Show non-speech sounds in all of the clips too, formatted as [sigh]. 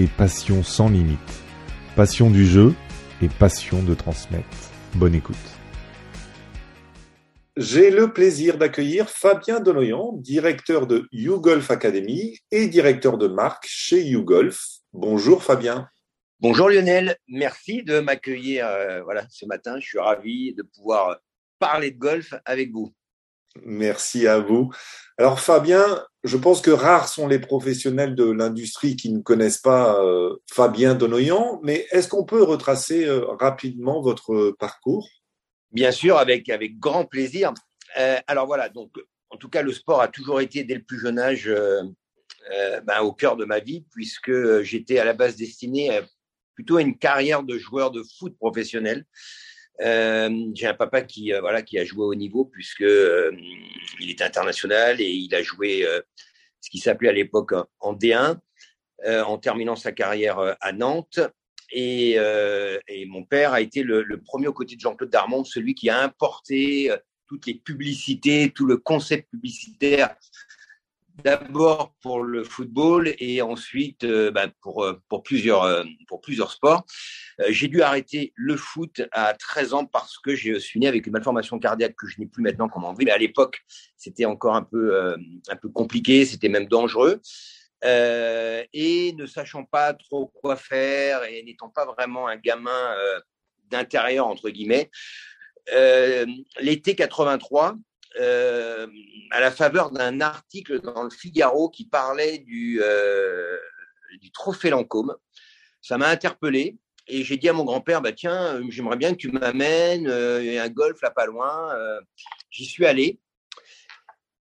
et passion sans limite. Passion du jeu et passion de transmettre. Bonne écoute. J'ai le plaisir d'accueillir Fabien Denoyan, directeur de YouGolf Academy et directeur de marque chez YouGolf. Bonjour Fabien. Bonjour Lionel, merci de m'accueillir euh, voilà, ce matin. Je suis ravi de pouvoir parler de golf avec vous. Merci à vous. Alors Fabien, je pense que rares sont les professionnels de l'industrie qui ne connaissent pas euh, Fabien Donoyan, mais est-ce qu'on peut retracer euh, rapidement votre parcours? Bien sûr, avec, grand plaisir. Euh, alors voilà, donc en tout cas, le sport a toujours été dès le plus jeune âge ben, au cœur de ma vie, puisque j'étais à la base destiné plutôt à une carrière de joueur de foot professionnel. Euh, j'ai un papa qui euh, voilà qui a joué au niveau puisque euh, il est international et il a joué ce qui s'appelait à l'époque en D1 en terminant sa carrière à Nantes. Et, mon père a été le, le premier aux côtés de Jean-Claude Darmon, celui qui a importé toutes les publicités, tout le concept publicitaire d'abord pour le football et ensuite euh, pour, euh, euh, pour plusieurs sports. j'ai dû arrêter le foot à 13 ans parce que je suis né avec une malformation cardiaque que je n'ai plus maintenant comme envie. Mais à l'époque, c'était encore un peu compliqué, c'était même dangereux. et ne sachant pas trop quoi faire et n'étant pas vraiment un gamin d'intérieur, entre guillemets, l'été 83, euh, à la faveur d'un article dans le Figaro qui parlait du, euh, du trophée Lancôme. Ça m'a interpellé et j'ai dit à mon grand-père, bah, tiens, j'aimerais bien que tu m'amènes, euh, il y a un golf là pas loin. Euh, j'y suis allé.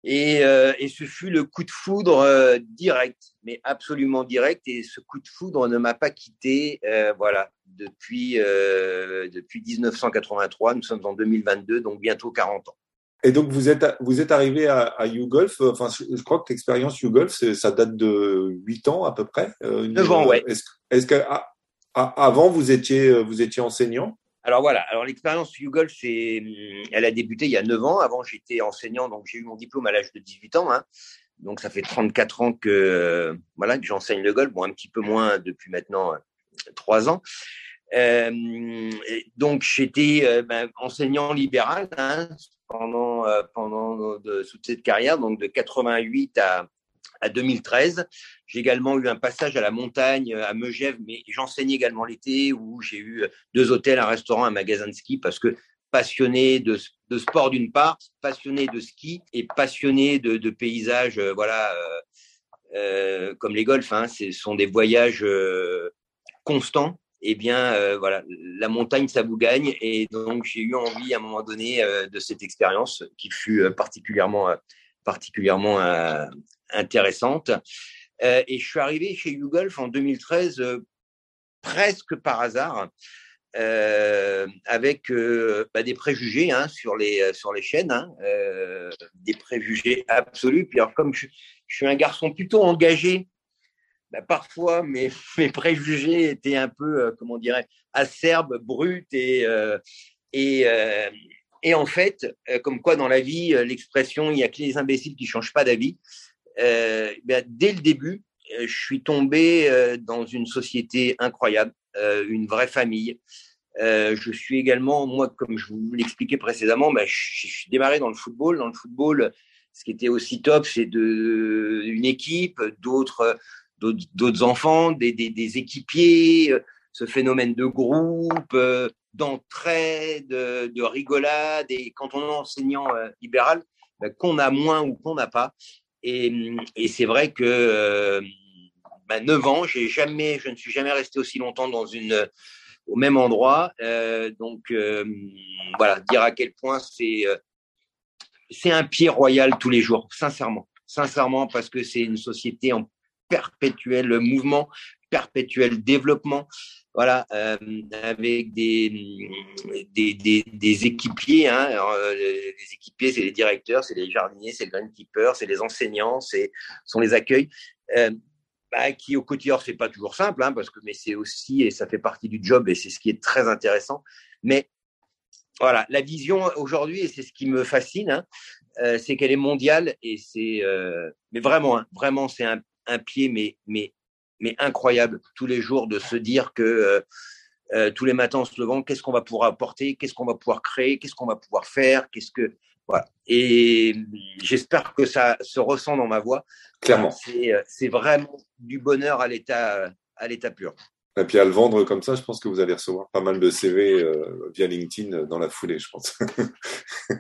Et, euh, ce fut le coup de foudre euh, direct, mais absolument direct. Et ce coup de foudre ne m'a pas quitté, voilà, depuis, depuis 1983. Nous sommes en 2022, donc bientôt 40 ans. Et donc vous êtes vous êtes arrivé à, à YouGolf. Enfin, je crois que l'expérience YouGolf, ça date de 8 ans à peu près. 9 euh, ans, ouais. Est-ce est que avant vous étiez vous étiez enseignant? Alors voilà. Alors l'expérience YouGolf, c'est elle a débuté il y a 9 ans. Avant, j'étais enseignant, donc j'ai eu mon diplôme à l'âge de 18 ans. Hein. Donc ça fait 34 ans que voilà que j'enseigne le golf. Bon, un petit peu moins depuis maintenant 3 ans. Euh, donc j'étais euh, ben, enseignant libéral hein, pendant euh, pendant toute cette carrière, donc de 88 à à 2013. J'ai également eu un passage à la montagne à Megève, mais j'enseignais également l'été où j'ai eu deux hôtels, un restaurant, un magasin de ski parce que passionné de, de sport d'une part, passionné de ski et passionné de, de paysages, voilà, euh, comme les golfs. Hein, ce sont des voyages constants eh bien, euh, voilà, la montagne, ça vous gagne. Et donc, j'ai eu envie à un moment donné euh, de cette expérience qui fut euh, particulièrement, intéressante. et je suis arrivé chez YouGolf en 2013 presque par hasard. avec bah, des préjugés hein, sur les sur les chaînes, hein, des préjugés absolus. Puis alors comme je, suis un garçon plutôt engagé bah, parfois [laughs] mes, préjugés étaient un peu, euh, comment dirait, acerbes, bruts et, euh, et, euh, et en fait, comme quoi dans la vie, l'expression il n'y a que les imbéciles qui changent pas d'avis. Bah, dès le début, je suis tombé dans une société incroyable, une vraie famille. je suis également, moi, comme je vous l'expliquais précédemment, bah, je, je, suis démarré dans le football. Dans le football, ce qui était aussi top, c'est de une équipe, d'autres d'autres enfants, des, des, équipiers, euh, ce phénomène de groupe, euh, d'entraide, de rigolade, et quand on est enseignant euh, libéral, ben, qu'on a moins ou qu'on n'a pas. Et, et c'est vrai que ben, 9 ans, j'ai jamais, je ne suis jamais resté aussi longtemps dans une au même endroit. Euh, donc voilà, dire à quel point c'est c'est un pied royal tous les jours, sincèrement, sincèrement parce que c'est une société en perpétuel mouvement, perpétuel développement, voilà, euh, avec des, des, des, équipiers. Hein, euh, les équipiers, c'est les directeurs, c'est les jardiniers, c'est le greenkeeper, c'est les enseignants, c'est sont les accueils. Euh, bah, qui au quotidien c'est pas toujours simple, hein, parce que mais c'est aussi et ça fait partie du job et c'est ce qui est très intéressant. Mais voilà, la vision aujourd'hui et c'est ce qui me fascine, hein, euh, c'est qu'elle est mondiale et c'est mais vraiment, vraiment c'est un, un, pied mais mais mais incroyable tous les jours de se dire que euh, euh tous les matins en se levant, qu'est-ce qu'on va pouvoir apporter, qu'est-ce qu'on va pouvoir créer, qu'est-ce qu'on va pouvoir faire, qu'est-ce que voilà. Et j'espère que ça se ressent dans ma voix. Clairement. C'est vraiment du bonheur à l'état à l'état pur. Et puis à le vendre comme ça, je pense que vous allez recevoir pas mal de CV euh, via LinkedIn dans la foulée, je pense.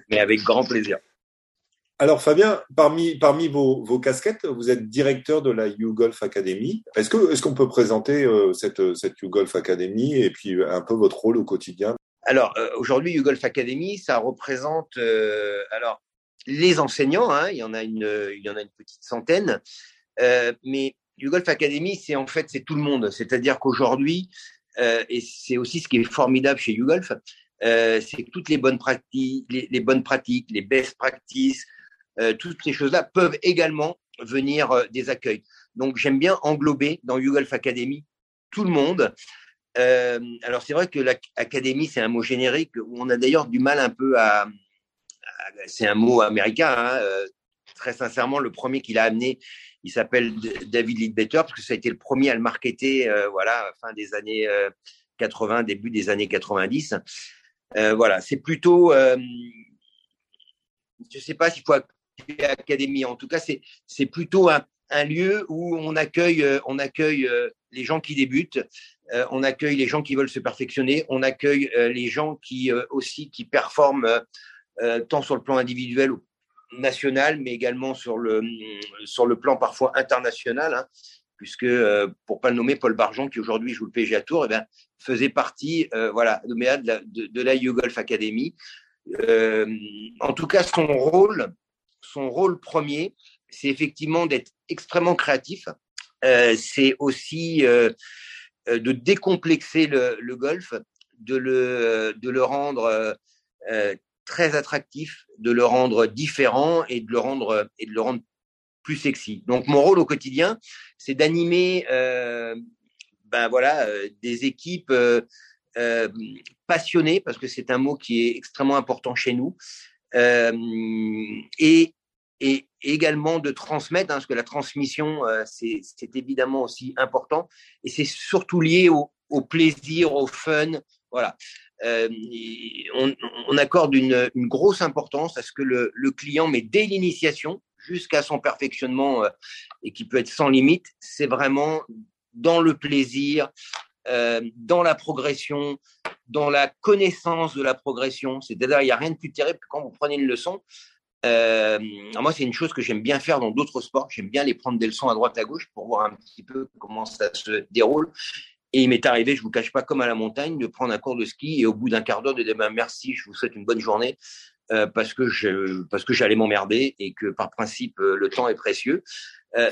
Mais avec grand plaisir. Alors Fabien, parmi, parmi vos, vos, casquettes, vous êtes directeur de la YouGolf Academy. Est-ce que est-ce qu'on peut présenter euh, cette, cette YouGolf Academy et puis un peu votre rôle au quotidien? Alors euh, aujourd'hui, YouGolf Academy, ça représente euh, alors les enseignants. Hein, il y en a une il y en a une petite centaine, euh, mais YouGolf Academy, c'est en fait c'est tout le monde. C'est-à-dire qu'aujourd'hui, euh, et c'est aussi ce qui est formidable chez YouGolf, euh, c'est toutes les bonnes pratiques, les, les bonnes pratiques, les best practices, euh, toutes ces choses-là peuvent également venir euh, des accueils. Donc j'aime bien englober dans YouGolf Academy tout le monde. Euh, alors c'est vrai que l'académie c'est un mot générique où on a d'ailleurs du mal un peu à, c'est un mot américain. Hein, euh, très sincèrement, le premier qu'il a amené, il s'appelle David Lidbetter parce que ça a été le premier à le marketer, euh, voilà, fin des années 80, début des années 90. voilà, c'est plutôt, je sais pas s'il faut académie. En tout cas, c'est plutôt un, un, lieu où on accueille euh, on accueille euh, les gens qui débutent, euh, on accueille les gens qui veulent se perfectionner, on accueille les gens qui aussi qui performent tant sur le plan individuel ou national, mais également sur le sur le plan parfois international. Hein, puisque pour pas le nommer, Paul Barjon, qui aujourd'hui joue le PG à Tours, eh bien, faisait partie, voilà, de, de, la YouGolf Academy. En tout cas, son rôle, son rôle premier, c'est effectivement d'être extrêmement créatif. Euh, c'est aussi euh, euh, de décomplexer le, golf, de le, rendre très attractif, de le rendre différent et de le rendre et de le rendre plus sexy. Donc mon rôle au quotidien, c'est d'animer, ben voilà, des équipes passionnées parce que c'est un mot qui est extrêmement important chez nous. Euh, et, également de transmettre, hein, parce que la transmission, euh, c'est évidemment aussi important, et c'est surtout lié au, plaisir, au fun, voilà. Euh, on, accorde une, grosse importance à ce que le, client, mais dès l'initiation jusqu'à son perfectionnement, et qui peut être sans limite, c'est vraiment dans le plaisir, dans la progression, dans la connaissance de la progression. C'est-à-dire, il n'y a rien de plus terrible que quand vous prenez une leçon. Euh, moi, c'est une chose que j'aime bien faire dans d'autres sports. J'aime bien les prendre des leçons à droite à gauche pour voir un petit peu comment ça se déroule. Et il m'est arrivé, je vous cache pas, comme à la montagne, de prendre un cours de ski et au bout d'un quart d'heure de dire ben, merci, je vous souhaite une bonne journée euh, parce que j'allais m'emmerder et que par principe euh, le temps est précieux.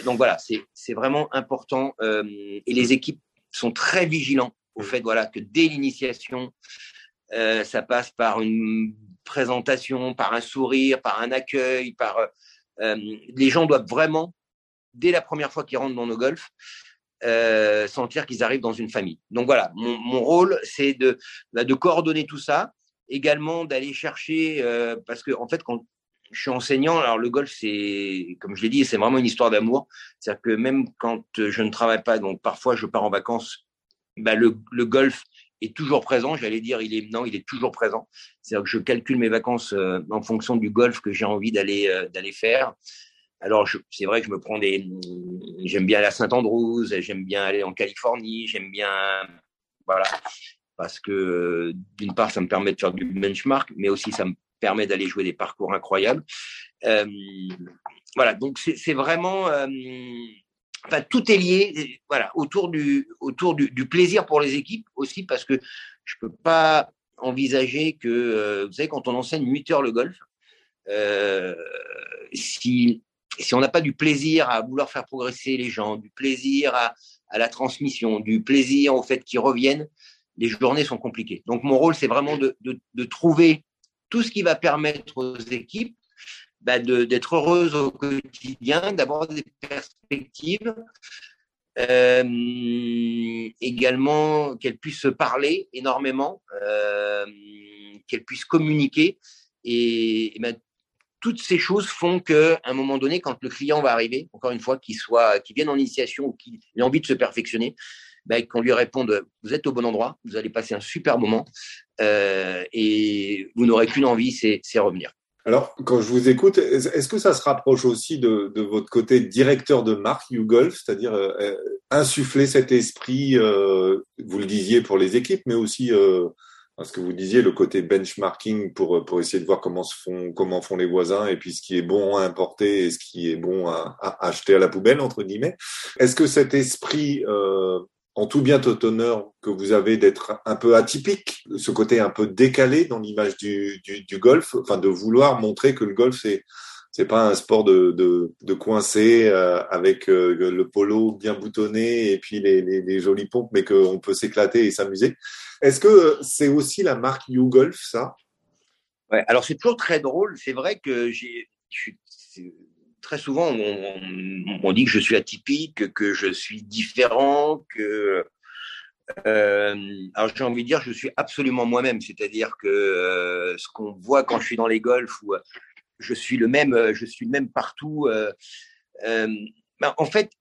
Donc voilà, c'est vraiment important et les équipes sont très vigilants au fait voilà que dès l'initiation, euh, ça passe par une présentation, par un sourire, par un accueil, par euh, les gens doivent vraiment dès la première fois qu'ils rentrent dans nos golfs euh, sentir qu'ils arrivent dans une famille. Donc voilà, mon, mon rôle c'est de bah, de coordonner tout ça, également d'aller chercher euh, parce que en fait quand je suis enseignant. Alors le golf, c'est, comme je l'ai dit, c'est vraiment une histoire d'amour. C'est-à-dire que même quand je ne travaille pas, donc parfois je pars en vacances bah, le, le, golf est toujours présent. J'allais dire, il est non, il est toujours présent. C'est-à-dire que je calcule mes vacances euh, en fonction du golf que j'ai envie d'aller euh, d'aller faire. Alors c'est vrai que je me prends des, j'aime bien aller à Saint-Andrews, j'aime bien aller en Californie, j'aime bien, voilà, parce que d'une part ça me permet de faire du benchmark, mais aussi ça me permet d'aller jouer des parcours incroyables. Euh, voilà, donc c'est vraiment euh, enfin, tout est lié, voilà, autour du, autour du, plaisir pour les équipes aussi, parce que je peux pas envisager que, euh, vous savez, quand on enseigne 8 heures le golf, euh, si, si on n'a pas du plaisir à vouloir faire progresser les gens, du plaisir à, à la transmission, du plaisir au fait qu'ils reviennent, les journées sont compliquées. Donc mon rôle, c'est vraiment de, de, trouver tout ce qui va permettre aux équipes bah, d'être heureuses au quotidien, d'avoir des perspectives, euh, également qu'elles puissent se parler énormément, euh, qu'elles puissent communiquer. Et, ben, toutes ces choses font qu'à un moment donné, quand le client va arriver, encore une fois, qu'il soit, qu'il vienne en initiation ou qu'il ait envie de se perfectionner, ben, qu'on lui réponde vous êtes au bon endroit, vous allez passer un super moment euh, et vous n'aurez qu'une envie, c'est revenir. Alors, quand je vous écoute, est-ce que ça se rapproche aussi de, votre côté directeur de marque YouGolf, c'est-à-dire euh, euh, insuffler cet esprit, euh, vous le disiez pour les équipes, mais aussi ce que vous disiez, le côté benchmarking pour pour essayer de voir comment se font comment font les voisins et puis ce qui est bon à importer et ce qui est bon à, à acheter à la poubelle entre guillemets. Est-ce que cet esprit en tout bien tout honneur que vous avez d'être un peu atypique, ce côté un peu décalé dans l'image du, du, golf, enfin de vouloir montrer que le golf c'est c'est pas un sport de, de, de coincer euh, avec euh, le polo bien boutonné et puis les, les, les jolies pompes, mais qu'on peut s'éclater et s'amuser. Est-ce que c'est aussi la marque You Golf, ça? Ouais, alors c'est toujours très drôle. C'est vrai que j'ai, très souvent, on, dit que je suis atypique, que je suis différent, que. Euh, alors j'ai envie de dire, je suis absolument moi-même, c'est-à-dire que euh, ce qu'on voit quand je suis dans les golfs, où euh, je suis le même, je suis le même partout. Ben, en fait,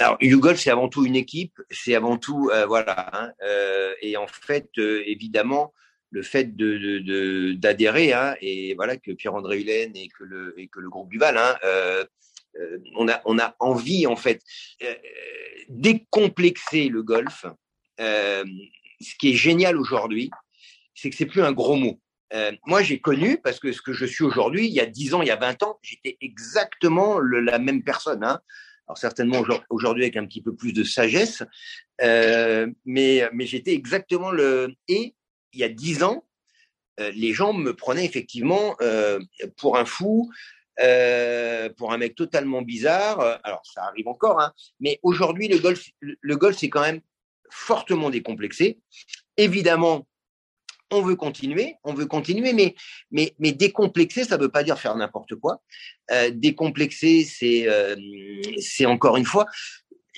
alors YouGolf c'est avant tout une équipe, c'est avant tout voilà, hein, et en fait évidemment le fait de, d'adhérer hein, et voilà que Pierre-André Hulène et que le et que le groupe Duval hein, euh, euh, on a on a envie en fait euh, décomplexer le golf ce qui est génial aujourd'hui c'est que c'est plus un gros mot moi j'ai connu parce que ce que je suis aujourd'hui il y a 10 ans il y a 20 ans j'étais exactement la même personne hein. alors certainement aujourd'hui avec un petit peu plus de sagesse mais mais j'étais exactement le et il y a dix ans, euh, les gens me prenaient effectivement euh, pour un fou, euh, pour un mec totalement bizarre. Alors, ça arrive encore, hein. mais aujourd'hui, le golf, le golf, c'est quand même fortement décomplexé. Évidemment, on veut continuer, on veut continuer, mais, mais, mais décomplexer, ça ne veut pas dire faire n'importe quoi. Décomplexer, c'est encore une fois,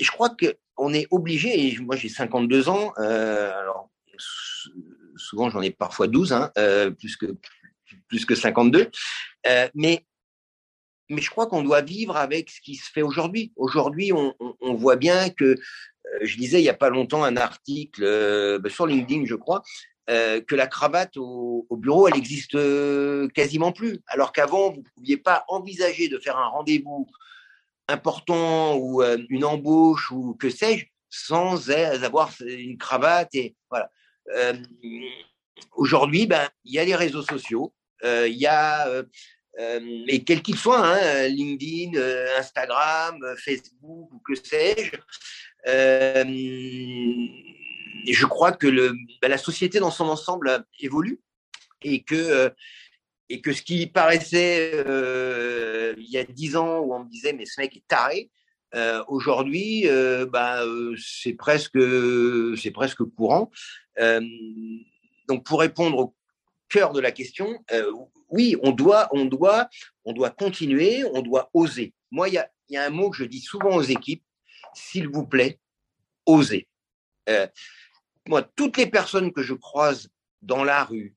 je crois qu'on est obligé, et moi j'ai 52 ans, alors souvent j'en ai parfois 12, hein, euh, plus, que, plus que 52. Euh, mais, mais je crois qu'on doit vivre avec ce qui se fait aujourd'hui. Aujourd'hui, on, voit bien que, euh, je lisais il n'y a pas longtemps un article bah, sur LinkedIn, je crois, que la cravate au, au, bureau, elle existe quasiment plus. Alors qu'avant, vous ne pouviez pas envisager de faire un rendez-vous important ou une embauche ou que sais-je sans avoir une cravate et voilà. Euh, aujourd'hui, ben, il y a les réseaux sociaux, euh, il y a euh, et quels qu'ils soient, hein, LinkedIn, Instagram, Facebook ou que sais-je. je crois que ben, la société dans son ensemble évolue et que, et que ce qui paraissait il y a dix ans où on me disait mais ce mec est taré, euh, Aujourd'hui, euh, bah, euh, c'est presque, c'est presque courant. Euh, donc, pour répondre au cœur de la question, euh, oui, on doit, on doit, on doit continuer, on doit oser. Moi, il y a, y a, un mot que je dis souvent aux équipes s'il vous plaît, osez. moi, toutes les personnes que je croise dans la rue,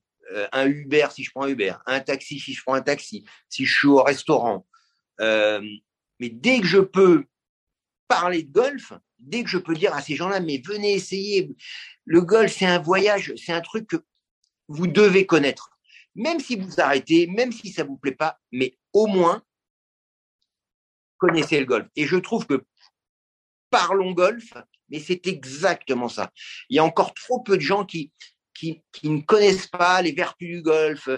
un Uber si je prends un Uber, un taxi si je prends un taxi, si je suis au restaurant, mais dès que je peux de golf, dès que je peux dire à ces gens-là, mais venez essayer, le golf, c'est un voyage, c'est un truc que vous devez connaître. Même si vous arrêtez, même si ça vous plaît pas, mais au moins, connaissez le golf. Et je trouve que parlons golf, mais c'est exactement ça. Il y a encore trop peu de gens qui, qui ne connaissent pas les vertus du golf,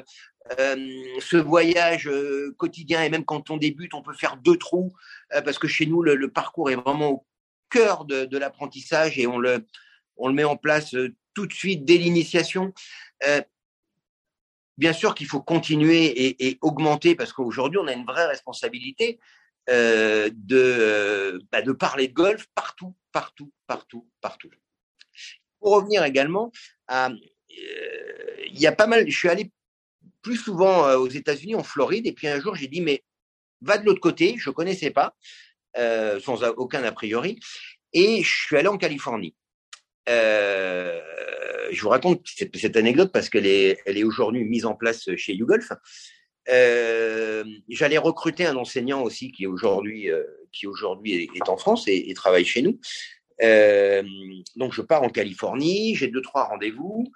euh, ce voyage euh, quotidien et même quand on débute, on peut faire deux trous euh, parce que chez nous le, parcours est vraiment au cœur de, l'apprentissage et on le on le met en place tout de suite dès l'initiation. bien sûr qu'il faut continuer et, augmenter parce qu'aujourd'hui on a une vraie responsabilité. de, bah, de parler de golf partout, partout, partout, partout. Pour revenir également il y a pas mal, je suis allé plus souvent aux États-Unis, en Floride, et puis un jour j'ai dit mais va de l'autre côté, je connaissais pas, sans aucun a priori, et je suis allé en Californie. Euh, je vous raconte cette, anecdote parce qu'elle est, aujourd'hui mise en place chez YouGolf. Euh, J'allais recruter un enseignant aussi qui aujourd'hui euh, qui aujourd'hui est, en France et, travaille chez nous. Euh, donc je pars en Californie, j'ai deux trois rendez-vous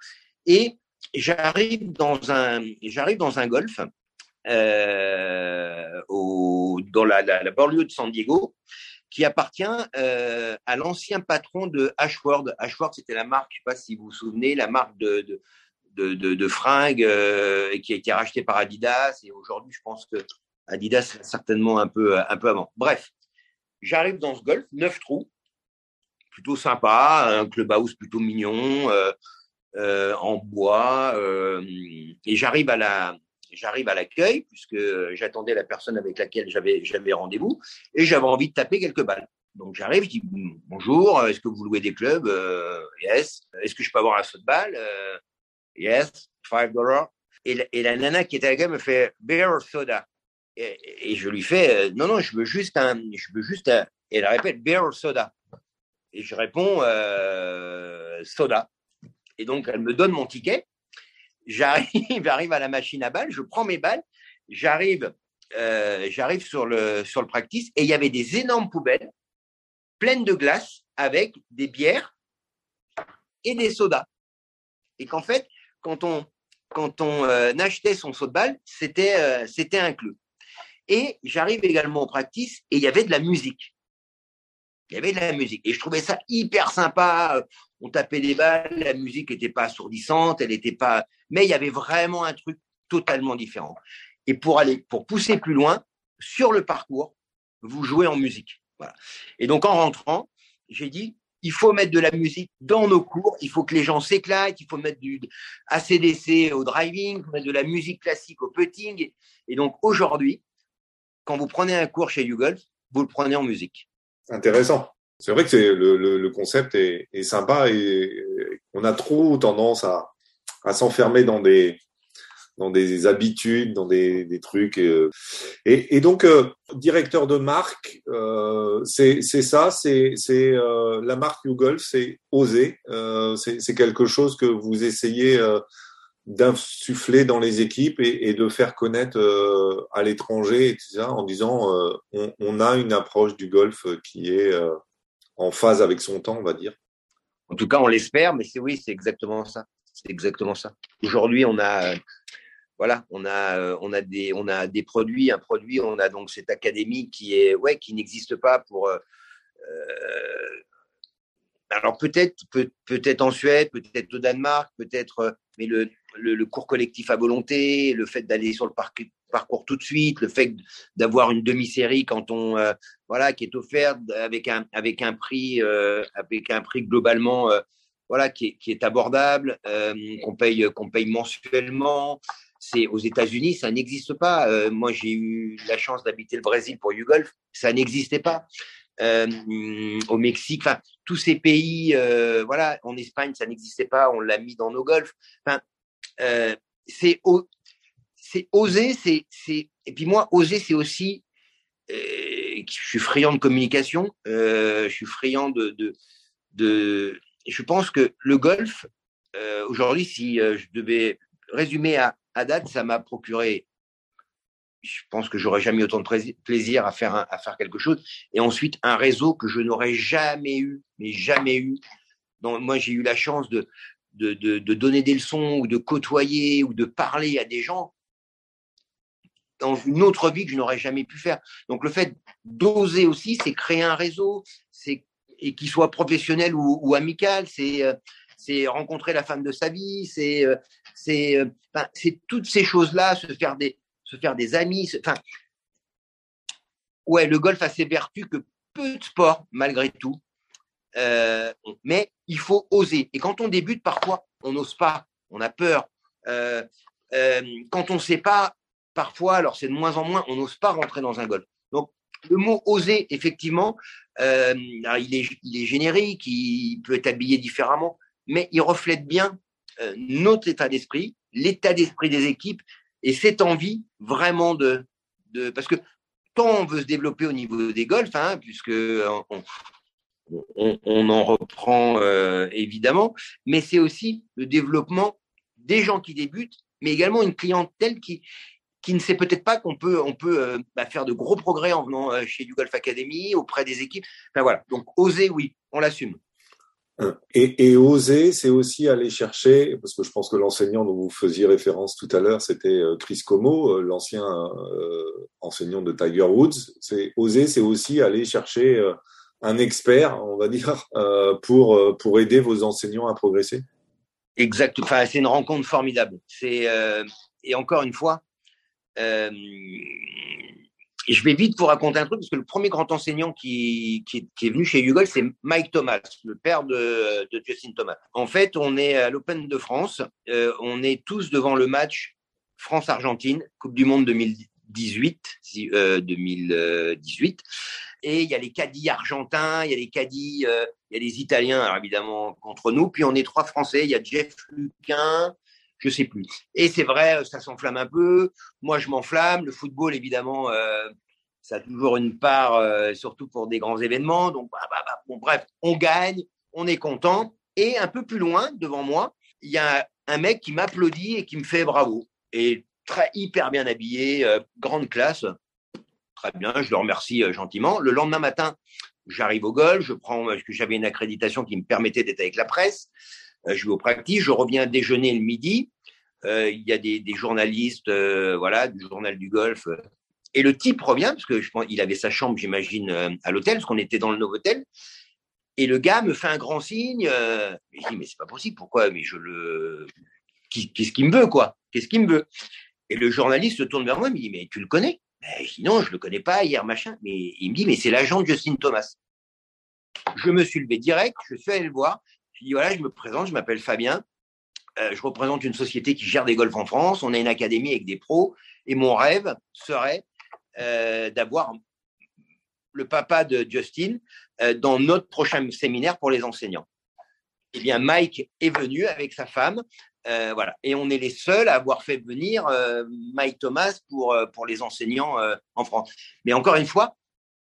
et j'arrive dans un j'arrive dans un golf euh, dans la, banlieue de San Diego qui appartient euh, à l'ancien patron de Ashford. Ashford, c'était la marque, je ne sais pas si vous vous souvenez, la marque de, de, de, fringues euh, qui a été rachetée par Adidas. Et aujourd'hui, je pense que Adidas certainement un peu, un peu avant. Bref, j'arrive dans ce golf, neuf trous, plutôt sympa, un clubhouse plutôt mignon, en bois. Euh, et j'arrive à la, j'arrive à l'accueil puisque j'attendais la personne avec laquelle j'avais j'avais rendez-vous et j'avais envie de taper quelques balles. Donc j'arrive, je dis bonjour, est-ce que vous louez des clubs? Euh, Yes. Est-ce que je peux avoir un balle euh, Yes. Five dollars. Et, la, la nana qui était avec elle me fait beer or soda. Et, je lui fais euh, non non, je veux juste un, je veux juste un. Et elle répète beer or soda. Et je réponds euh, soda. Et donc elle me donne mon ticket j'arrive, [laughs] j'arrive à la machine à balles, je prends mes balles, j'arrive, euh, j'arrive sur le sur le practice et il y avait des énormes poubelles pleines de glace avec des bières et des sodas. Et qu'en fait, quand on quand on euh, achetait son saut de balle, c'était euh, c'était. Et j'arrive également au practice et il y avait de la musique. Il y avait de la musique. Et je trouvais ça hyper sympa. On tapait des balles, la musique n'était pas assourdissante, elle n'était pas. Mais il y avait vraiment un truc totalement différent. Et pour aller, pour pousser plus loin, sur le parcours, vous jouez en musique. Voilà. Et donc en rentrant, j'ai dit, il faut mettre de la musique dans nos cours, il faut que les gens s'éclatent, il faut mettre du ACDC au driving, mettre de la musique classique au putting. Et donc aujourd'hui, quand vous prenez un cours chez YouGolf, vous le prenez en musique intéressant. C'est vrai que c'est le, le, concept est, est, sympa et on a trop tendance à, à s'enfermer dans des dans des habitudes, dans des, des trucs. Et, et, donc, euh, directeur de marque, euh, c'est ça, c'est euh, la marque YouGolf, c'est oser. Euh, c'est quelque chose que vous essayez euh, d'insuffler dans les équipes et, et, de faire connaître euh, à l'étranger, en disant euh, on, on, a une approche du golf qui est euh, en phase avec son temps, on va dire. En tout cas, on l'espère, mais c'est oui, c'est exactement ça. C'est exactement ça. Aujourd'hui, on a voilà, on a on a des on a des produits, un produit, on a donc cette académie qui est ouais qui n'existe pas pour euh, alors peut-être peut, peut-être en Suède, peut-être au Danemark, peut-être mais le le, cours collectif à volonté, le fait d'aller sur le parcours tout de suite, le fait d'avoir une demi-série quand on euh, voilà qui est offerte avec un avec un prix euh, avec un prix globalement euh, voilà qui est, qui est abordable, qu'on paye qu'on paye mensuellement. C'est aux États-Unis, ça n'existe pas. moi, j'ai eu la chance d'habiter le Brésil pour YouGolf, ça n'existait pas. au Mexique, enfin tous ces pays, voilà, en Espagne, ça n'existait pas, on l'a mis dans nos golfs. Euh, c'est oser, c'est et puis moi oser c'est aussi euh, je suis friand de communication, euh, je suis friand de, je pense que le golf aujourd'hui si je devais résumer à, à date ça m'a procuré je pense que j'aurais jamais autant de plaisir à faire à faire quelque chose. Et ensuite un réseau que je n'aurais jamais eu mais jamais eu. Donc moi j'ai eu la chance de de, de, donner des leçons ou de côtoyer ou de parler à des gens dans une autre vie que je n'aurais jamais pu faire. Donc le fait d'oser aussi, c'est créer un réseau, c'est et qu'il soit professionnel ou, amical, c'est euh, c'est rencontrer la femme de sa vie, c'est euh, c'est euh, c'est toutes ces choses-là, se faire des se faire des amis, enfin ouais, le golf a ses vertus que peu de sports malgré tout. Euh, mais il faut oser. Et quand on débute, parfois, on n'ose pas, on a peur. Euh, euh, quand on ne sait pas, parfois, alors c'est de moins en moins, on n'ose pas rentrer dans un golf. Donc, le mot oser, effectivement, il, est, il est générique, il peut être habillé différemment, mais il reflète bien notre état d'esprit, l'état d'esprit des équipes et cette envie vraiment de, de parce que tant on veut se développer au niveau des golfs, hein, puisque on, on, en reprend euh, évidemment, mais c'est aussi le développement des gens qui débutent, mais également une clientèle qui, qui ne sait peut-être pas qu'on peut, on peut euh, bah, faire de gros progrès en venant euh, chez du Golf Academy, auprès des équipes. Enfin voilà, donc oser, oui, on l'assume. Et, oser, c'est aussi aller chercher, parce que je pense que l'enseignant dont vous faisiez référence tout à l'heure, c'était Chris Como, l'ancien enseignant de Tiger Woods. C'est oser, c'est aussi aller chercher un expert, on va dire, [laughs] euh, pour, euh, pour aider vos enseignants à progresser? Exact. Enfin, c'est une rencontre formidable. Euh, et encore une fois, je vais vite vous raconter un truc parce que le premier grand enseignant qui, qui, est, venu chez Hugo, c'est Mike Thomas, le père de, de, Justin Thomas. En fait, on est à l'Open de France. on est tous devant le match France-Argentine, Coupe du Monde 2018, 2018 et il y a les caddies argentins, il y a les caddies, euh, il y a les Italiens, alors évidemment contre nous, puis on est trois Français, il y a Jeff Luquin, je sais plus. Et c'est vrai, ça s'enflamme un peu. Moi, je m'enflamme. Le football, évidemment, euh, ça a toujours une part, euh, surtout pour des grands événements. Donc, bah, bah, bah, bon, bref, on gagne, on est content. Et un peu plus loin, devant moi, il y a un mec qui m'applaudit et qui me fait bravo. Et très hyper bien habillé, grande classe. Très bien, je le remercie euh, gentiment. Le lendemain matin, j'arrive au golf, je prends, parce que j'avais une accréditation qui me permettait d'être avec la presse. Euh, je vais au practice, je reviens déjeuner le midi. Euh, il y a des, journalistes, voilà, du journal du golf. Et le type revient, parce que je pense, il avait sa chambre, j'imagine, à l'hôtel, parce qu'on était dans le Novotel. Et le gars me fait un grand signe. je dis, mais c'est pas possible, pourquoi Mais je le. Qu'est-ce qu'il me veut, quoi Qu'est-ce qu'il me veut? Et le journaliste se tourne vers moi et me dit, mais tu le connais? Ben, je dis non, je le connais pas hier, machin. Mais il me dit, mais c'est l'agent de Justin Thomas. Je me suis levé direct, je suis allé le voir. Je dis voilà, je me présente, je m'appelle Fabien. Euh, je représente une société qui gère des golfs en France. On a une académie avec des pros. Et mon rêve serait euh, d'avoir le papa de Justin euh, dans notre prochain séminaire pour les enseignants. Eh bien, Mike est venu avec sa femme. Euh, voilà. Et on est les seuls à avoir fait venir euh, Mike Thomas pour, euh, pour les enseignants en France. Mais encore une fois,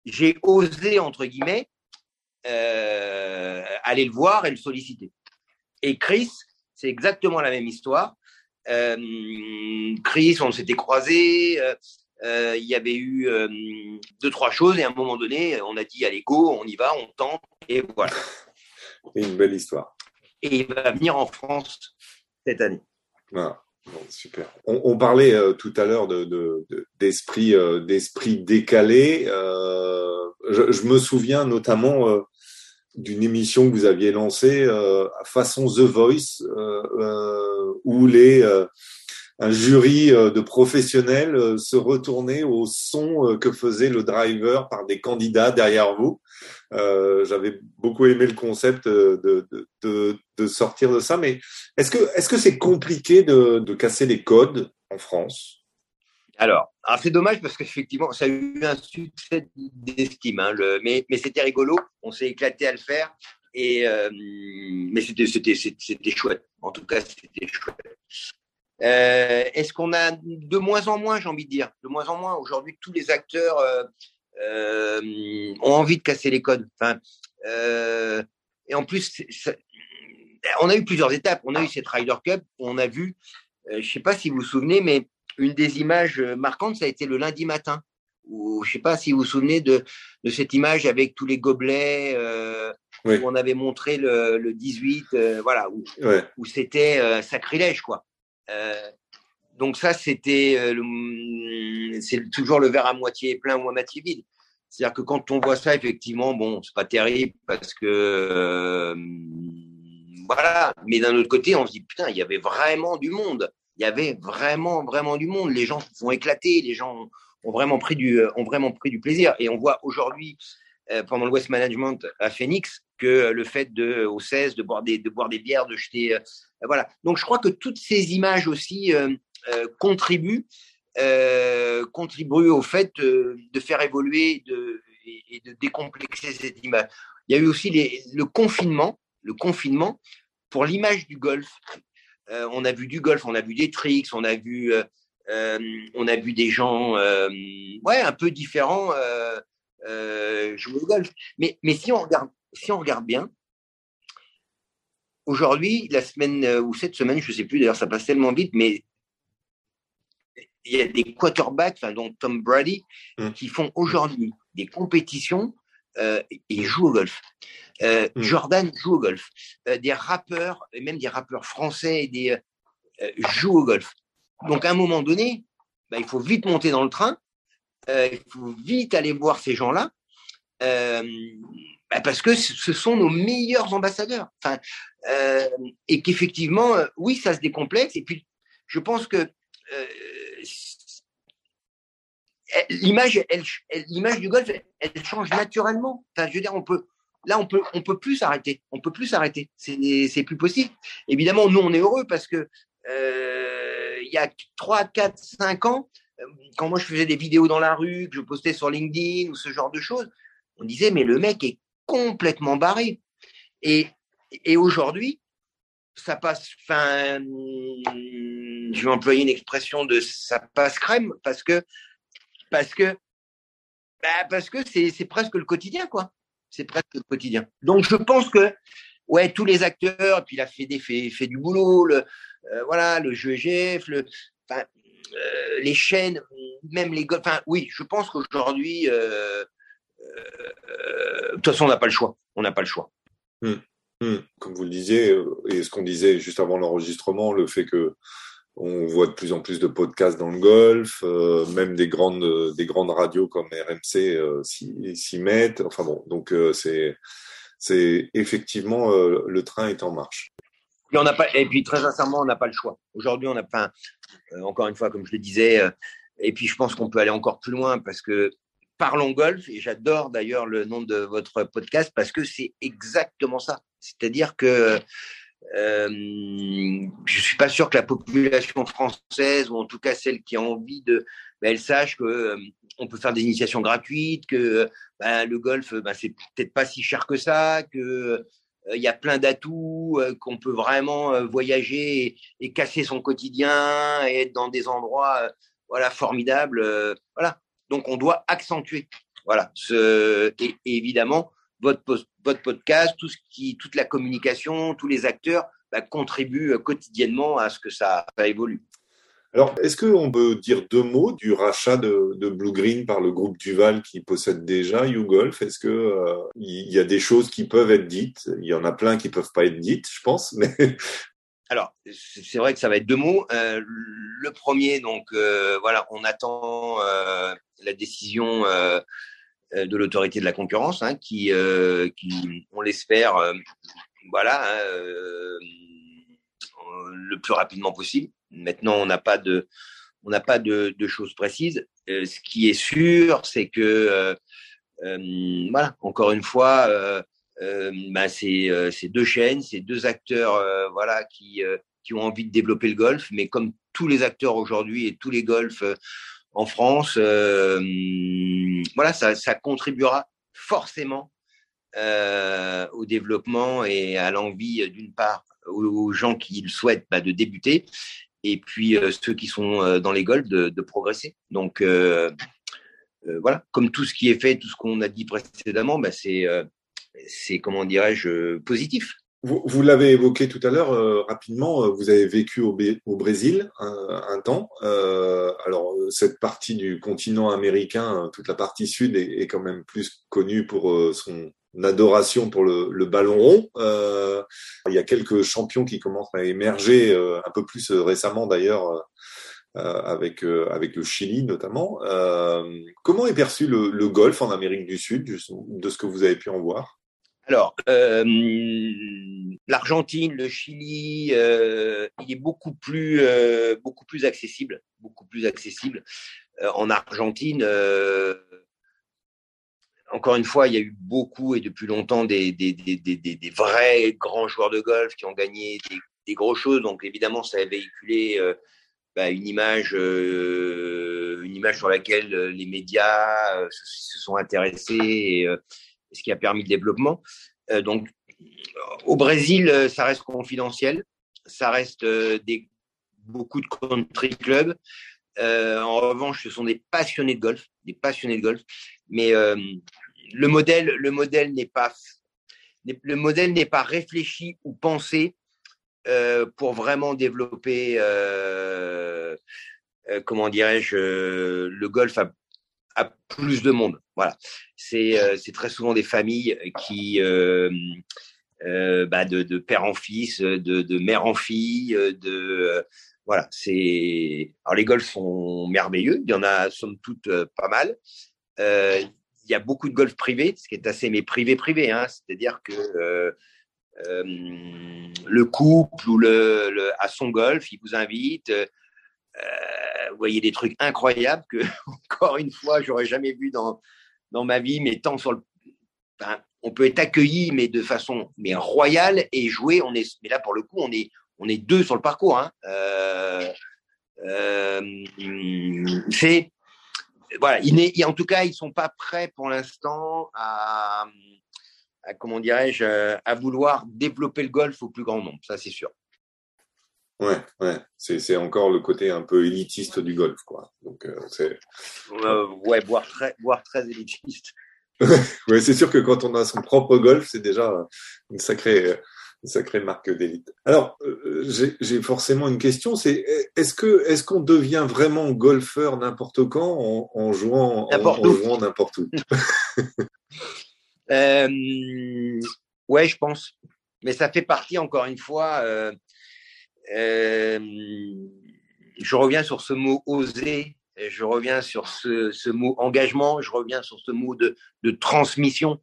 j'ai osé, entre guillemets, aller le voir et le solliciter. Et Chris, c'est exactement la même histoire. Chris, on s'était croisés. Il y avait eu deux, trois choses. Et à un moment donné, on a dit allez, go, on y va, on tente. Et voilà. [laughs] une belle histoire. Et il va venir en France année. Ah, super. On, parlait euh, tout à l'heure d'esprit de, d'esprit décalé. Euh, je, me souviens notamment euh, d'une émission que vous aviez lancée façon The Voice, où les un jury de professionnels se retournait au son que faisait le driver par des candidats derrière vous. Euh, j'avais beaucoup aimé le concept de, de, de, sortir de ça, mais est-ce que est-ce que c'est compliqué de, de casser les codes en France? Alors, c'est dommage parce qu'effectivement, ça a eu un succès d'estime, hein, mais, mais c'était rigolo, on s'est éclaté à le faire, et, euh, mais c'était chouette. En tout cas, c'était chouette. Euh, est-ce qu'on a de moins en moins, j'ai envie de dire, de moins en moins aujourd'hui, tous les acteurs euh, euh, ont envie de casser les codes. Enfin, euh, et en plus, on a eu plusieurs étapes. On a eu cette Ryder Cup, on a vu, euh, je ne sais pas si vous vous souvenez, mais une des images marquantes, ça a été le lundi matin. Ou je ne sais pas si vous vous souvenez de, de cette image avec tous les gobelets euh, où on avait montré le, le 18, euh, voilà, où, où c'était sacrilège, quoi. Donc ça, c'était c'est toujours le verre à moitié plein ou à moitié vide. C'est-à-dire que quand on voit ça, effectivement, bon, c'est pas terrible parce que euh, voilà. Mais d'un autre côté, on se dit putain, il y avait vraiment du monde. Il y avait vraiment, vraiment du monde. Les gens se sont éclatés. Les gens ont vraiment pris du, ont vraiment pris du plaisir. Et on voit aujourd'hui, euh, pendant le West Management à Phoenix, que le fait de, au 16, de boire des, de boire des bières, de jeter, euh, voilà. Donc je crois que toutes ces images aussi contribuent contribue au fait de faire évoluer de, et, de décomplexer cette image. Il y a eu aussi le confinement, le confinement pour l'image du golf. on a vu du golf, on a vu des tricks, on a vu, on a vu des gens, ouais, un peu différents jouer au golf. Mais, mais si on regarde, si on regarde bien, aujourd'hui, la semaine euh, ou cette semaine, je ne sais plus, d'ailleurs, ça passe tellement vite, mais il y a des quarterbacks, dont Tom Brady, mm. qui font aujourd'hui des compétitions euh, et jouent au golf. Euh, mm. Jordan joue au golf. des rappeurs, et même des rappeurs français, des, jouent au golf. Donc, à un moment donné, bah, il faut vite monter dans le train, il faut vite aller voir ces gens-là, bah, parce que ce sont nos meilleurs ambassadeurs. Enfin, euh, et qu'effectivement, euh, oui, ça se décomplexe. Et puis, je pense que euh, l'image, l'image du golf, elle, change naturellement. Enfin, je veux dire, on peut, là, on peut, on peut plus s'arrêter. On peut plus s'arrêter. C'est, c'est plus possible. Évidemment, nous, on est heureux parce que il y a 3, 4, 5 ans, quand moi je faisais des vidéos dans la rue, que je postais sur LinkedIn ou ce genre de choses, on disait mais le mec est complètement barré. Et et aujourd'hui, ça passe, enfin, je vais employer une expression de ça passe crème parce que, parce que, bah parce que c'est presque le quotidien, quoi. C'est presque le quotidien. Donc je pense que, ouais, tous les acteurs, puis la Fédé fait, fait du boulot, le, euh, voilà, le jeu EGF, le, euh, les chaînes, même les, enfin, oui, je pense qu'aujourd'hui, euh, de toute façon, on n'a pas le choix. On n'a pas le choix. Hmm. Hmm. Comme vous le disiez, euh, et ce qu'on disait juste avant l'enregistrement, le fait que on voit de plus en plus de podcasts dans le golf, euh, même des grandes, des grandes radios comme RMC euh, s'y mettent. Enfin bon, donc c'est, c'est effectivement le train est en marche. Et, on n'a pas, et puis très sincèrement, on n'a pas le choix. Aujourd'hui, on a, enfin, encore une fois, comme je le disais, et puis je pense qu'on peut aller encore plus loin parce que Parlons Golf, et j'adore d'ailleurs le nom de votre podcast parce que c'est exactement ça. C'est-à-dire que euh, je suis pas sûr que la population française, ou en tout cas celle qui a envie de, ben, elle sache que euh, on peut faire des initiations gratuites, que ben, le golf, ben, c'est peut-être pas si cher que ça, que euh, il y a plein d'atouts, euh, qu'on peut vraiment voyager et, casser son quotidien et être dans des endroits, voilà, formidables, voilà. Donc, on doit accentuer. Voilà. Ce, et, évidemment, votre, podcast, tout ce qui, toute la communication, tous les acteurs bah, contribuent euh, quotidiennement à ce que ça, évolue. Alors, est-ce qu'on peut dire deux mots du rachat de, Blue Green par le groupe Duval qui possède déjà YouGolf? Est-ce que euh, il y a des choses qui peuvent être dites? Il y en a plein qui peuvent pas être dites, je pense. Mais alors, c'est vrai que ça va être deux mots. Euh, le premier, donc, euh, voilà, on attend euh, la décision de l'autorité de la concurrence, hein, qui, qui, on l'espère, voilà, hein, le plus rapidement possible. Maintenant, on n'a pas de, on n'a pas de, de, choses précises. ce qui est sûr, c'est que, voilà, encore une fois euh, bah, c'est euh, deux chaînes, c'est deux acteurs euh, voilà, qui, qui ont envie de développer le golf, mais comme tous les acteurs aujourd'hui et tous les golfs en France, voilà, ça, contribuera forcément au développement et à l'envie, d'une part, aux, gens qui le souhaitent bah, de débuter, et puis ceux qui sont dans les golfs de, de progresser. Donc, voilà, comme tout ce qui est fait, tout ce qu'on a dit précédemment, bah, c'est c'est comment dirais-je positif. Vous, l'avez évoqué tout à l'heure euh, rapidement, euh, vous avez vécu au, Brésil un, temps. Euh, alors cette partie du continent américain, toute la partie sud est, quand même plus connue pour son adoration pour le, ballon rond. il y a quelques champions qui commencent à émerger un peu plus récemment d'ailleurs. avec avec le Chili notamment. comment est perçu le, le golf en Amérique du Sud, de ce que vous avez pu en voir? Alors, euh, l'Argentine, le Chili, euh, il est beaucoup plus, euh, beaucoup plus accessible, beaucoup plus accessible. en Argentine, encore une fois, il y a eu beaucoup et depuis longtemps des, des, des, des vrais grands joueurs de golf qui ont gagné des, gros choses. Donc, évidemment, ça a véhiculé bah, une image une image sur laquelle les médias se, sont intéressés ce qui a permis le développement. donc, au Brésil, ça reste confidentiel, ça reste des, beaucoup de country clubs. en revanche, ce sont des passionnés de golf, des passionnés de golf. Mais le modèle, le modèle n'est pas, le modèle n'est pas réfléchi ou pensé euh, pour vraiment développer, euh, euh, comment dirais-je, le golf à, plus de monde. Voilà, c'est très souvent des familles qui bah de, père en fils, de, mère en fille, de voilà, c'est alors les golfs sont merveilleux, il y en a somme toute pas mal il y a beaucoup de golf privé, ce qui est assez mais privé privé, hein. c'est-à-dire que euh, euh, le couple ou le, à son golf, il vous invite. Euh, vous voyez des trucs incroyables que [laughs] encore une fois j'aurais jamais vu dans ma vie, mais tant sur le, on peut être accueilli mais de façon royale et jouer. Mais là pour le coup on est deux sur le parcours. Hein. c'est voilà, en tout cas, ils sont pas prêts pour l'instant à, comment dirais-je, à vouloir développer le golf au plus grand nombre. Ça, c'est sûr. Ouais, ouais, c'est encore le côté un peu élitiste du golf, quoi. Donc, euh, c'est. Euh, ouais, voire très, voire très élitiste. [laughs] ouais, c'est sûr que quand on a son propre golf, c'est déjà une sacrée, une sacrée marque d'élite. Alors, euh, j'ai forcément une question, c'est est-ce que est-ce qu'on devient vraiment golfeur n'importe quand en, jouant n'importe où, [laughs] euh, Ouais, je pense. Mais ça fait partie encore une fois. Euh, je reviens sur ce mot oser. Je reviens sur ce, mot engagement, je reviens sur ce mot de, transmission.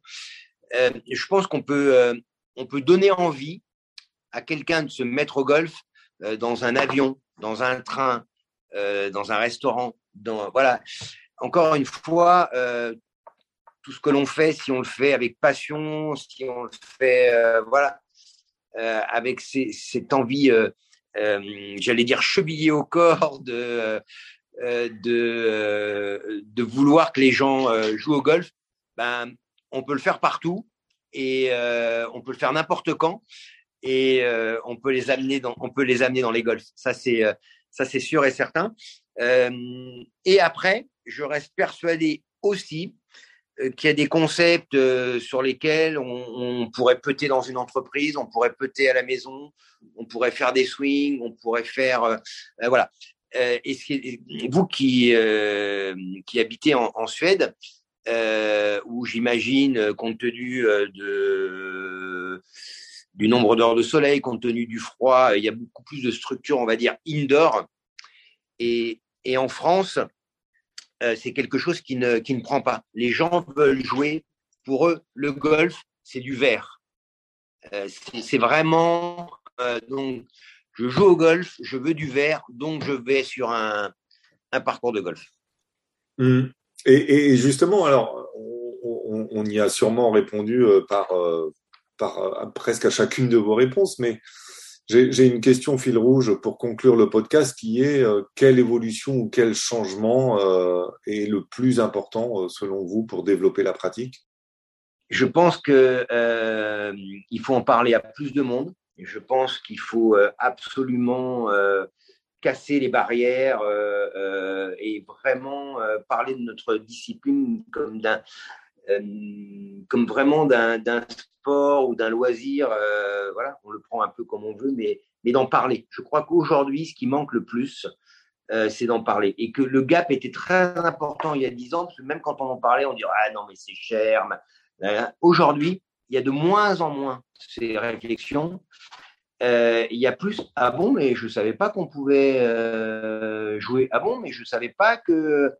je pense qu'on peut, on peut donner envie à quelqu'un de se mettre au golf euh, dans un avion, dans un train, euh, dans un restaurant. Voilà. Encore une fois, euh, tout ce que l'on fait, si on le fait avec passion, si on le fait, voilà, avec cette envie, j'allais dire chevillée au corps de, de, de vouloir que les gens jouent au golf, ben, on peut le faire partout et euh, on peut le faire n'importe quand et euh, on peut les amener dans on peut les amener dans les golfs. Ça c'est euh, ça c'est sûr et certain. et après, je reste persuadé aussi qu'il y a des concepts sur lesquels on, pourrait peter dans une entreprise, on pourrait peter à la maison, on pourrait faire des swings, on pourrait faire voilà. et vous qui qui habitez en, Suède, euh, où j'imagine, euh, compte tenu euh, du nombre d'heures de soleil, compte tenu du froid, il y a beaucoup plus de structures, on va dire, indoor. Et, et en France, c'est quelque chose qui ne, qui ne prend pas. Les gens veulent jouer, pour eux, le golf, c'est du vert. c'est vraiment, donc, je joue au golf, je veux du vert, donc je vais sur un, un parcours de golf. Mmh. Et, justement, alors, on, y a sûrement répondu euh, par, euh, par euh, presque à chacune de vos réponses, mais j'ai une question fil rouge pour conclure le podcast qui est quelle évolution ou quel changement est le plus important selon vous pour développer la pratique? Je pense qu'il faut en parler à plus de monde. Je pense qu'il faut absolument casser les barrières euh, euh, et vraiment euh, parler de notre discipline comme comme vraiment d'un sport ou d'un loisir. voilà, on le prend un peu comme on veut, mais, mais d'en parler. Je crois qu'aujourd'hui, ce qui manque le plus, c'est d'en parler. Et que le gap était très important il y a dix ans, parce que même quand on en parlait, on dirait Ah non, mais c'est cher. Aujourd'hui, il y a de moins en moins ces réflexions. Euh, il y a plus ah bon mais je savais pas qu'on pouvait euh, jouer ah bon mais je savais pas que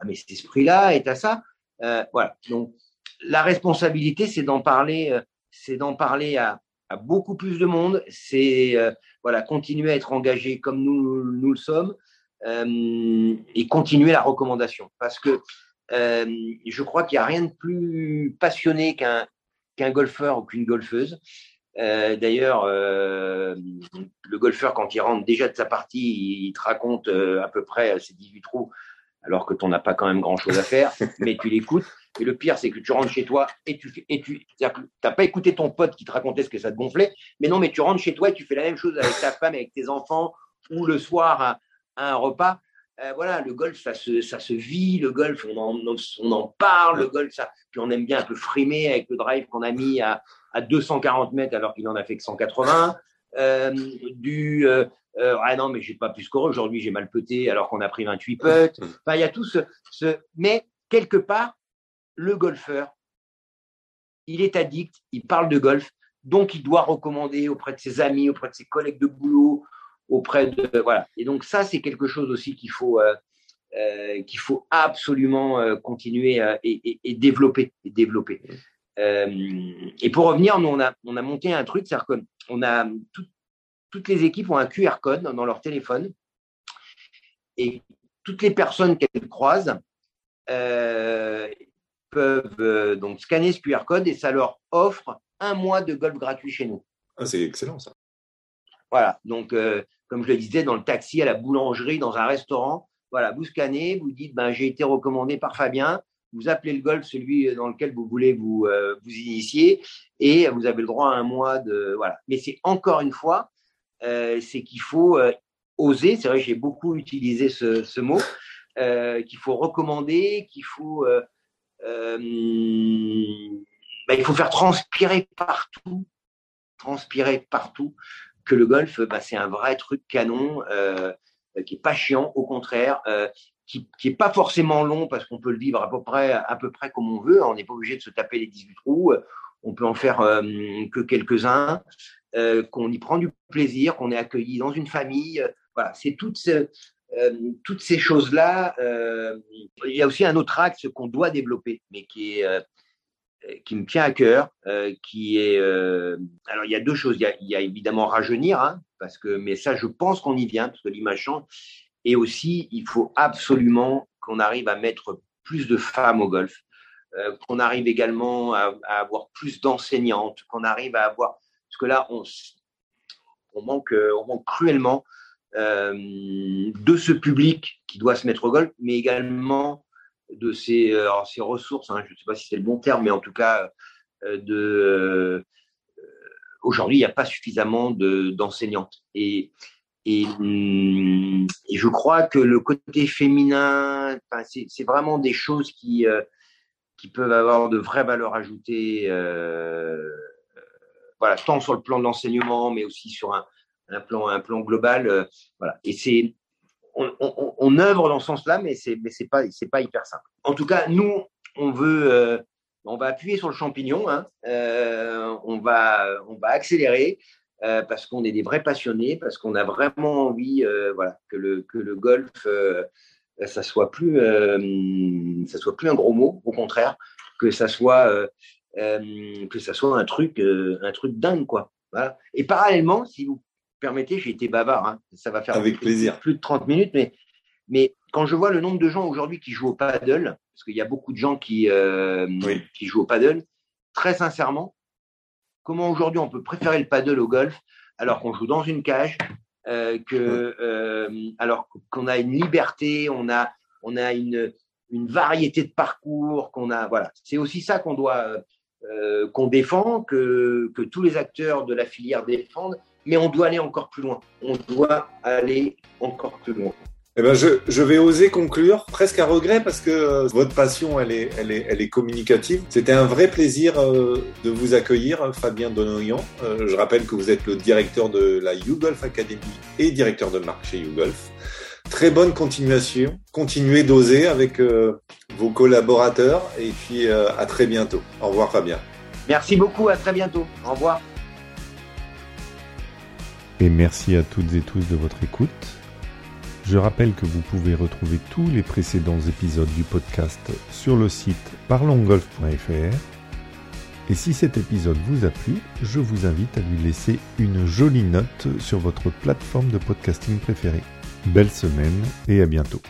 ah, mais cet esprit là est à ça euh, voilà donc la responsabilité c'est d'en parler c'est d'en parler à, beaucoup plus de monde c'est voilà continuer à être engagé comme nous nous le sommes et continuer la recommandation parce que je crois qu'il n'y a rien de plus passionné qu'un qu'un golfeur ou qu'une golfeuse euh, d'ailleurs, euh, le golfeur, quand il rentre déjà de sa partie, il, te raconte euh, à peu près ses 18 trous. alors que tu n'as pas quand même grand-chose à faire, mais tu l'écoutes. Et le pire, c'est que tu rentres chez toi et tu fais, et tu n'as pas écouté ton pote qui te racontait ce que ça te gonflait, mais non, mais tu rentres chez toi et tu fais la même chose avec ta femme, avec tes enfants, ou le soir à, un repas. Euh, voilà, le golf, ça se, ça se vit, le golf, on en, on en parle, le golf, ça, puis on aime bien un peu frimer avec le drive qu'on a mis à, à 240 mètres alors qu'il en a fait que 180. Euh, du euh, euh, ah non mais j'ai pas pu scorer aujourd'hui j'ai mal peté alors qu'on a pris 28 putts [laughs] enfin il y a tout ce, ce mais quelque part le golfeur. Il est addict il parle de golf donc il doit recommander auprès de ses amis auprès de ses collègues de boulot auprès de voilà. Et donc ça c'est quelque chose aussi qu'il faut euh, euh, absolument euh, continuer et, développer et pour revenir nous on a on a monté un truc c'est-à-dire qu'on a toutes les équipes ont un QR code dans leur téléphone. Et toutes les personnes qu'elles croisent peuvent euh, donc scanner ce QR code et ça leur offre un mois de golf gratuit chez nous. Ah, c'est excellent ça. Voilà, donc euh, comme je le disais, dans le taxi, à la boulangerie, dans un restaurant, voilà, vous scannez, vous dites ben, j'ai été recommandé par Fabien, vous appelez le golf celui dans lequel vous voulez vous, vous initier et vous avez le droit à un mois de. Voilà. Mais c'est encore une fois, euh, c'est qu'il faut euh, oser, c'est vrai, j'ai beaucoup utilisé ce, ce mot, euh, qu'il faut recommander, qu'il faut, bah, il faut faire transpirer partout, transpirer partout, que le golf, bah, c'est un vrai truc canon, qui est pas chiant, au contraire, qui, qui est pas forcément long parce qu'on peut le vivre à peu près, à peu près comme on veut. On n'est pas obligé de se taper les 18 trous. On peut en faire que quelques-uns. Euh, qu'on y prend du plaisir, qu'on est accueilli dans une famille. Voilà, c'est toutes ces, euh, toutes ces choses-là. Euh, il y a aussi un autre axe qu'on doit développer, mais qui est qui me tient à cœur, qui est alors il y a deux choses. Il y a, évidemment rajeunir, hein, parce que mais ça je pense qu'on y vient parce que l'image change. Et aussi il faut absolument qu'on arrive à mettre plus de femmes au golf, qu'on arrive également à, à avoir plus d'enseignantes, qu'on arrive à avoir parce que là, on, on, manque, on manque cruellement euh, de ce public qui doit se mettre au golf, mais également de ses, euh, ressources, hein, je ne sais pas si c'est le bon terme, mais en tout cas, euh, aujourd'hui, il n'y a pas suffisamment d'enseignantes. et, et, je crois que le côté féminin, c'est vraiment des choses qui, qui peuvent avoir de vraies valeurs ajoutées voilà, tant sur le plan de l'enseignement, mais aussi sur un, un, plan, un plan global. Euh, voilà. Et c'est, on, on, œuvre dans ce sens-là, mais c'est, mais c'est pas, c'est pas hyper simple. En tout cas, nous, on veut, euh, on va appuyer sur le champignon, hein, euh, on va, on va accélérer. Parce qu'on est des vrais passionnés, parce qu'on a vraiment envie, voilà, que le que le golf, ça soit plus, ça soit plus un gros mot, au contraire, que ça soit que ça soit un truc, un truc dingue, quoi. Et parallèlement, si vous permettez, j'ai été bavard, hein, ça va faire Avec plus, plaisir. plus de 30 minutes, mais, mais quand je vois le nombre de gens aujourd'hui qui jouent au paddle, parce qu'il y a beaucoup de gens qui, euh, oui. qui jouent au paddle, très sincèrement, comment aujourd'hui on peut préférer le paddle au golf alors qu'on joue dans une cage, euh, que, euh, alors qu'on a une liberté, on a, on a une, une variété de parcours, qu'on a, voilà. C'est aussi ça qu'on doit qu'on défend, que, que tous les acteurs de la filière défendent, mais on doit aller encore plus loin. On doit aller encore plus loin. Eh ben je, je, vais oser conclure, presque à regret, parce que euh, votre passion, elle est, elle est, elle est communicative. C'était un vrai plaisir euh, de vous accueillir, Fabien Donoyan. Euh, je rappelle que vous êtes le directeur de la YouGolf Academy et directeur de marque chez YouGolf. Très bonne continuation. Continuez d'oser avec euh, vos collaborateurs et puis à très bientôt. Au revoir Fabien. Merci beaucoup, à très bientôt. Au revoir. Et merci à toutes et tous de votre écoute. Je rappelle que vous pouvez retrouver tous les précédents épisodes du podcast sur le site parlongolf.fr. Et si cet épisode vous a plu, je vous invite à lui laisser une jolie note sur votre plateforme de podcasting préférée. Belle semaine et à bientôt.